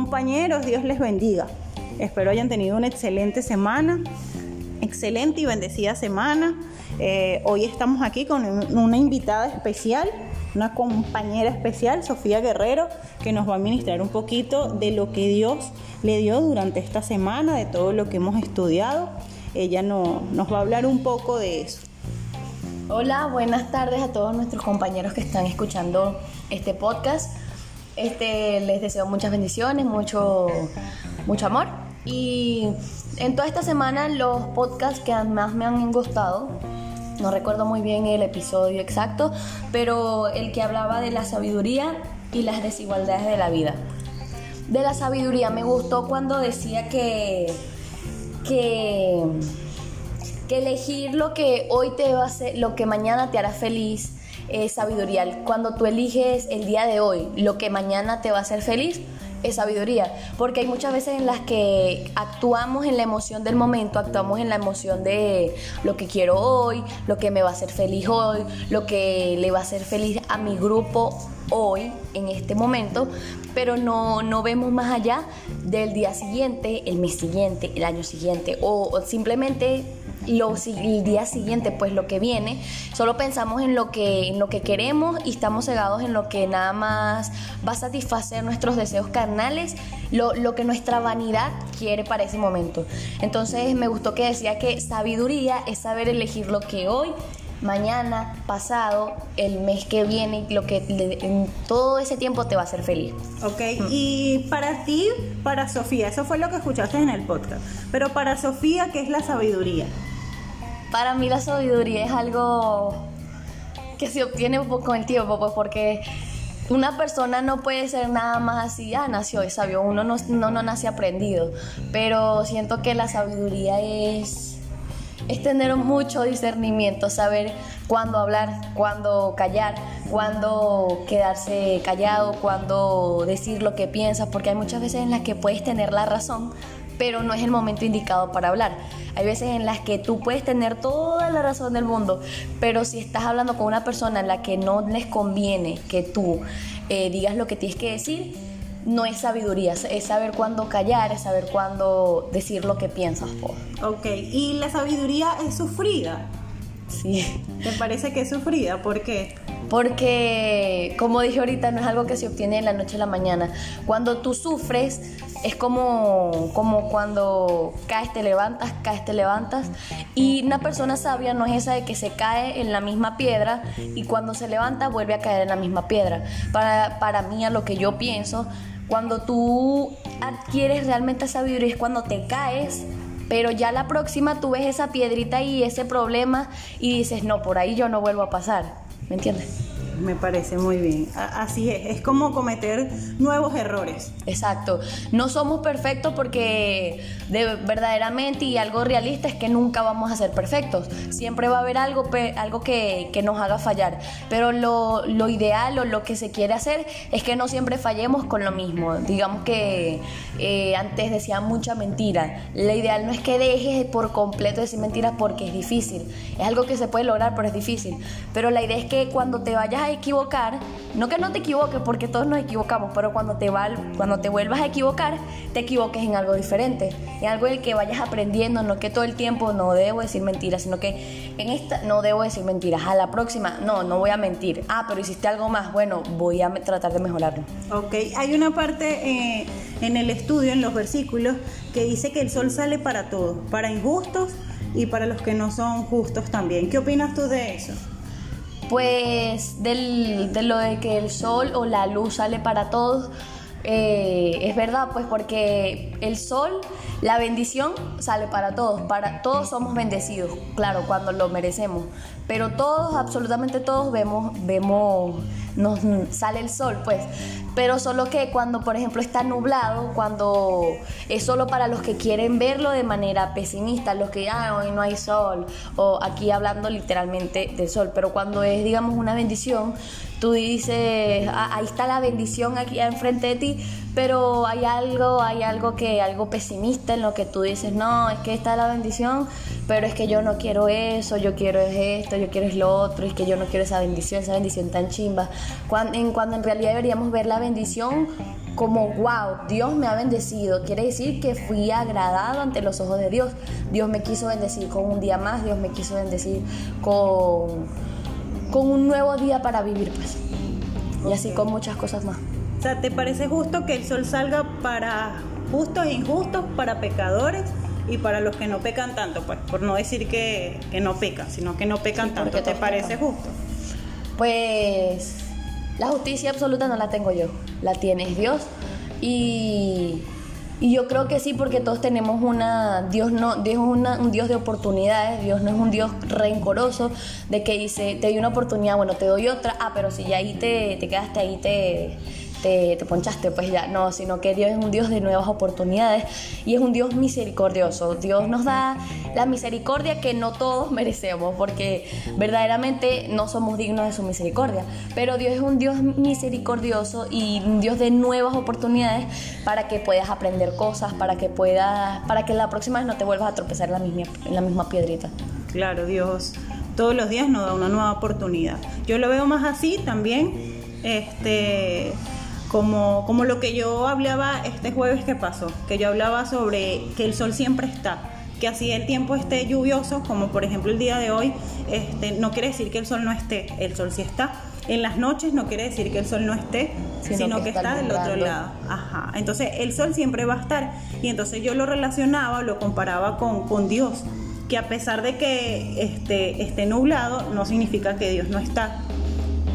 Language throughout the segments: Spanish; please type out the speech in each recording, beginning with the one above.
Compañeros, Dios les bendiga. Espero hayan tenido una excelente semana, excelente y bendecida semana. Eh, hoy estamos aquí con una invitada especial, una compañera especial, Sofía Guerrero, que nos va a ministrar un poquito de lo que Dios le dio durante esta semana, de todo lo que hemos estudiado. Ella no, nos va a hablar un poco de eso. Hola, buenas tardes a todos nuestros compañeros que están escuchando este podcast. Este, les deseo muchas bendiciones, mucho, mucho amor. Y en toda esta semana los podcasts que más me han gustado, no recuerdo muy bien el episodio exacto, pero el que hablaba de la sabiduría y las desigualdades de la vida. De la sabiduría me gustó cuando decía que, que, que elegir lo que hoy te va a hacer, lo que mañana te hará feliz, es sabiduría. Cuando tú eliges el día de hoy lo que mañana te va a hacer feliz, es sabiduría, porque hay muchas veces en las que actuamos en la emoción del momento, actuamos en la emoción de lo que quiero hoy, lo que me va a hacer feliz hoy, lo que le va a hacer feliz a mi grupo hoy, en este momento, pero no, no vemos más allá del día siguiente, el mes siguiente, el año siguiente, o simplemente lo, el día siguiente, pues lo que viene, solo pensamos en lo, que, en lo que queremos y estamos cegados en lo que nada más va a satisfacer nuestros deseos carnales, lo, lo que nuestra vanidad quiere para ese momento. Entonces me gustó que decía que sabiduría es saber elegir lo que hoy mañana, pasado, el mes que viene, lo que en todo ese tiempo te va a hacer feliz. Ok, y para ti, para Sofía, eso fue lo que escuchaste en el podcast, pero para Sofía, ¿qué es la sabiduría? Para mí la sabiduría es algo que se obtiene con el tiempo, pues porque una persona no puede ser nada más así, ah, nació es sabio, uno no, no, no nace aprendido, pero siento que la sabiduría es, es tener mucho discernimiento, saber cuándo hablar, cuándo callar, cuándo quedarse callado, cuándo decir lo que piensas, porque hay muchas veces en las que puedes tener la razón, pero no es el momento indicado para hablar. Hay veces en las que tú puedes tener toda la razón del mundo, pero si estás hablando con una persona en la que no les conviene que tú eh, digas lo que tienes que decir, no es sabiduría, es saber cuándo callar, es saber cuándo decir lo que piensas. Ok, ¿y la sabiduría es sufrida? Sí. ¿Te parece que es sufrida? ¿Por qué? Porque, como dije ahorita, no es algo que se obtiene de la noche a la mañana. Cuando tú sufres, es como, como cuando caes, te levantas, caes, te levantas. Y una persona sabia no es esa de que se cae en la misma piedra y cuando se levanta vuelve a caer en la misma piedra. Para, para mí, a lo que yo pienso, cuando tú adquieres realmente sabiduría es cuando te caes pero ya la próxima tú ves esa piedrita y ese problema y dices, no, por ahí yo no vuelvo a pasar. ¿Me entiendes? Me parece muy bien. Así es, es como cometer nuevos errores. Exacto. No somos perfectos porque de, verdaderamente y algo realista es que nunca vamos a ser perfectos. Siempre va a haber algo, algo que, que nos haga fallar. Pero lo, lo, ideal o lo que se quiere hacer es que no siempre fallemos con lo mismo. Digamos que eh, antes decía mucha mentira. La ideal no es que dejes por completo decir mentiras porque es difícil. Es algo que se puede lograr, pero es difícil. Pero la idea es que cuando te vayas a equivocar, no que no te equivoques porque todos nos equivocamos, pero cuando te, va, cuando te vuelvas a equivocar, te equivoques en algo diferente, en algo el que vayas aprendiendo, no que todo el tiempo no debo decir mentiras, sino que en esta no debo decir mentiras, a la próxima no, no voy a mentir, ah, pero hiciste algo más, bueno, voy a tratar de mejorarlo. Ok, hay una parte eh, en el estudio, en los versículos, que dice que el sol sale para todos, para injustos y para los que no son justos también. ¿Qué opinas tú de eso? Pues del, de lo de que el sol o la luz sale para todos, eh, es verdad, pues porque el sol, la bendición sale para todos, para todos somos bendecidos, claro, cuando lo merecemos, pero todos, absolutamente todos vemos, vemos, nos sale el sol, pues pero solo que cuando, por ejemplo, está nublado, cuando es solo para los que quieren verlo de manera pesimista, los que, ah, hoy no hay sol, o aquí hablando literalmente del sol, pero cuando es, digamos, una bendición, tú dices, ah, ahí está la bendición aquí enfrente de ti, pero hay algo, hay algo que, algo pesimista en lo que tú dices, no, es que está la bendición, pero es que yo no quiero eso, yo quiero esto, yo quiero es lo otro, es que yo no quiero esa bendición, esa bendición tan chimba, cuando en, cuando en realidad deberíamos ver la bendición como, wow, Dios me ha bendecido. Quiere decir que fui agradado ante los ojos de Dios. Dios me quiso bendecir con un día más, Dios me quiso bendecir con, con un nuevo día para vivir, pues. Y así con muchas cosas más. O sea, ¿te parece justo que el sol salga para justos e injustos, para pecadores? y para los que no pecan tanto, pues por no decir que, no pecan, sino que no pecan tanto, ¿te parece justo? Pues la justicia absoluta no la tengo yo, la tiene Dios y, yo creo que sí porque todos tenemos una Dios no Dios es un Dios de oportunidades, Dios no es un Dios rencoroso de que dice te doy una oportunidad, bueno te doy otra, ah pero si ya ahí te, te quedaste ahí te te, ponchaste, pues ya no, sino que Dios es un Dios de nuevas oportunidades y es un Dios misericordioso. Dios nos da la misericordia que no todos merecemos, porque verdaderamente no somos dignos de su misericordia. Pero Dios es un Dios misericordioso y un Dios de nuevas oportunidades para que puedas aprender cosas, para que puedas, para que la próxima vez no te vuelvas a tropezar en la misma, la misma piedrita. Claro, Dios todos los días nos da una nueva oportunidad. Yo lo veo más así también. Este, como, como lo que yo hablaba este jueves que pasó, que yo hablaba sobre que el sol siempre está, que así el tiempo esté lluvioso, como por ejemplo el día de hoy, este, no quiere decir que el sol no esté, el sol sí está. En las noches no quiere decir que el sol no esté, sino, que, está, del otro lado. Ajá. Entonces el sol siempre va a estar. Y entonces yo lo relacionaba, lo comparaba con, con Dios, que a pesar de que este, esté nublado, no significa que Dios no está,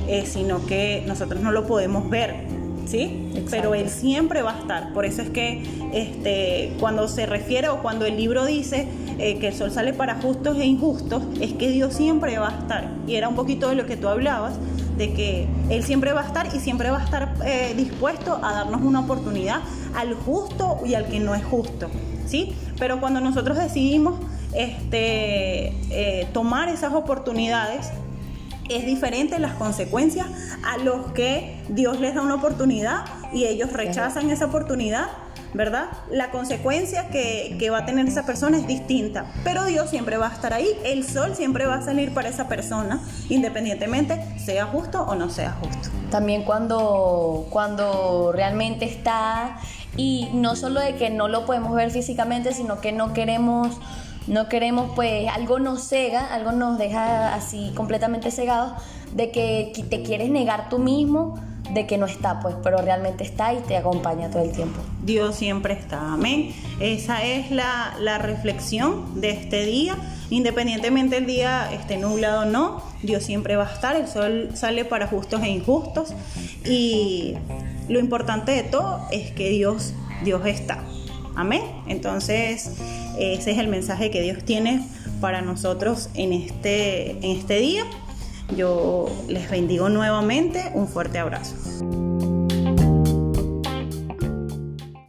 eh, sino que nosotros no lo podemos ver ¿sí? Pero Él siempre va a estar. Por eso es que este, cuando se refiere o cuando el libro dice eh, que el sol sale para justos e injustos, es que Dios siempre va a estar. Y era un poquito de lo que tú hablabas, de que Él siempre va a estar y siempre va a estar eh, dispuesto a darnos una oportunidad al justo y al que no es justo, ¿sí? Pero cuando nosotros decidimos este, eh, tomar esas oportunidades, es diferente las consecuencias a los que Dios les da una oportunidad y ellos rechazan esa oportunidad, ¿verdad? La consecuencia que, va a tener esa persona es distinta, pero Dios siempre va a estar ahí, el sol siempre va a salir para esa persona, independientemente sea justo o no sea justo. También cuando, cuando realmente está, y no solo de que no lo podemos ver físicamente, sino que no queremos no queremos, pues, algo nos cega, algo nos deja así completamente cegados de que te quieres negar tú mismo de que no está, pues, pero realmente está y te acompaña todo el tiempo. Dios siempre está, amén. Esa es la, la reflexión de este día. Independientemente el día esté nublado o no, Dios siempre va a estar, el sol sale para justos e injustos y lo importante de todo es que Dios, Dios está. Amén. Entonces, ese es el mensaje que Dios tiene para nosotros en este, en este día. Yo les bendigo nuevamente. Un fuerte abrazo.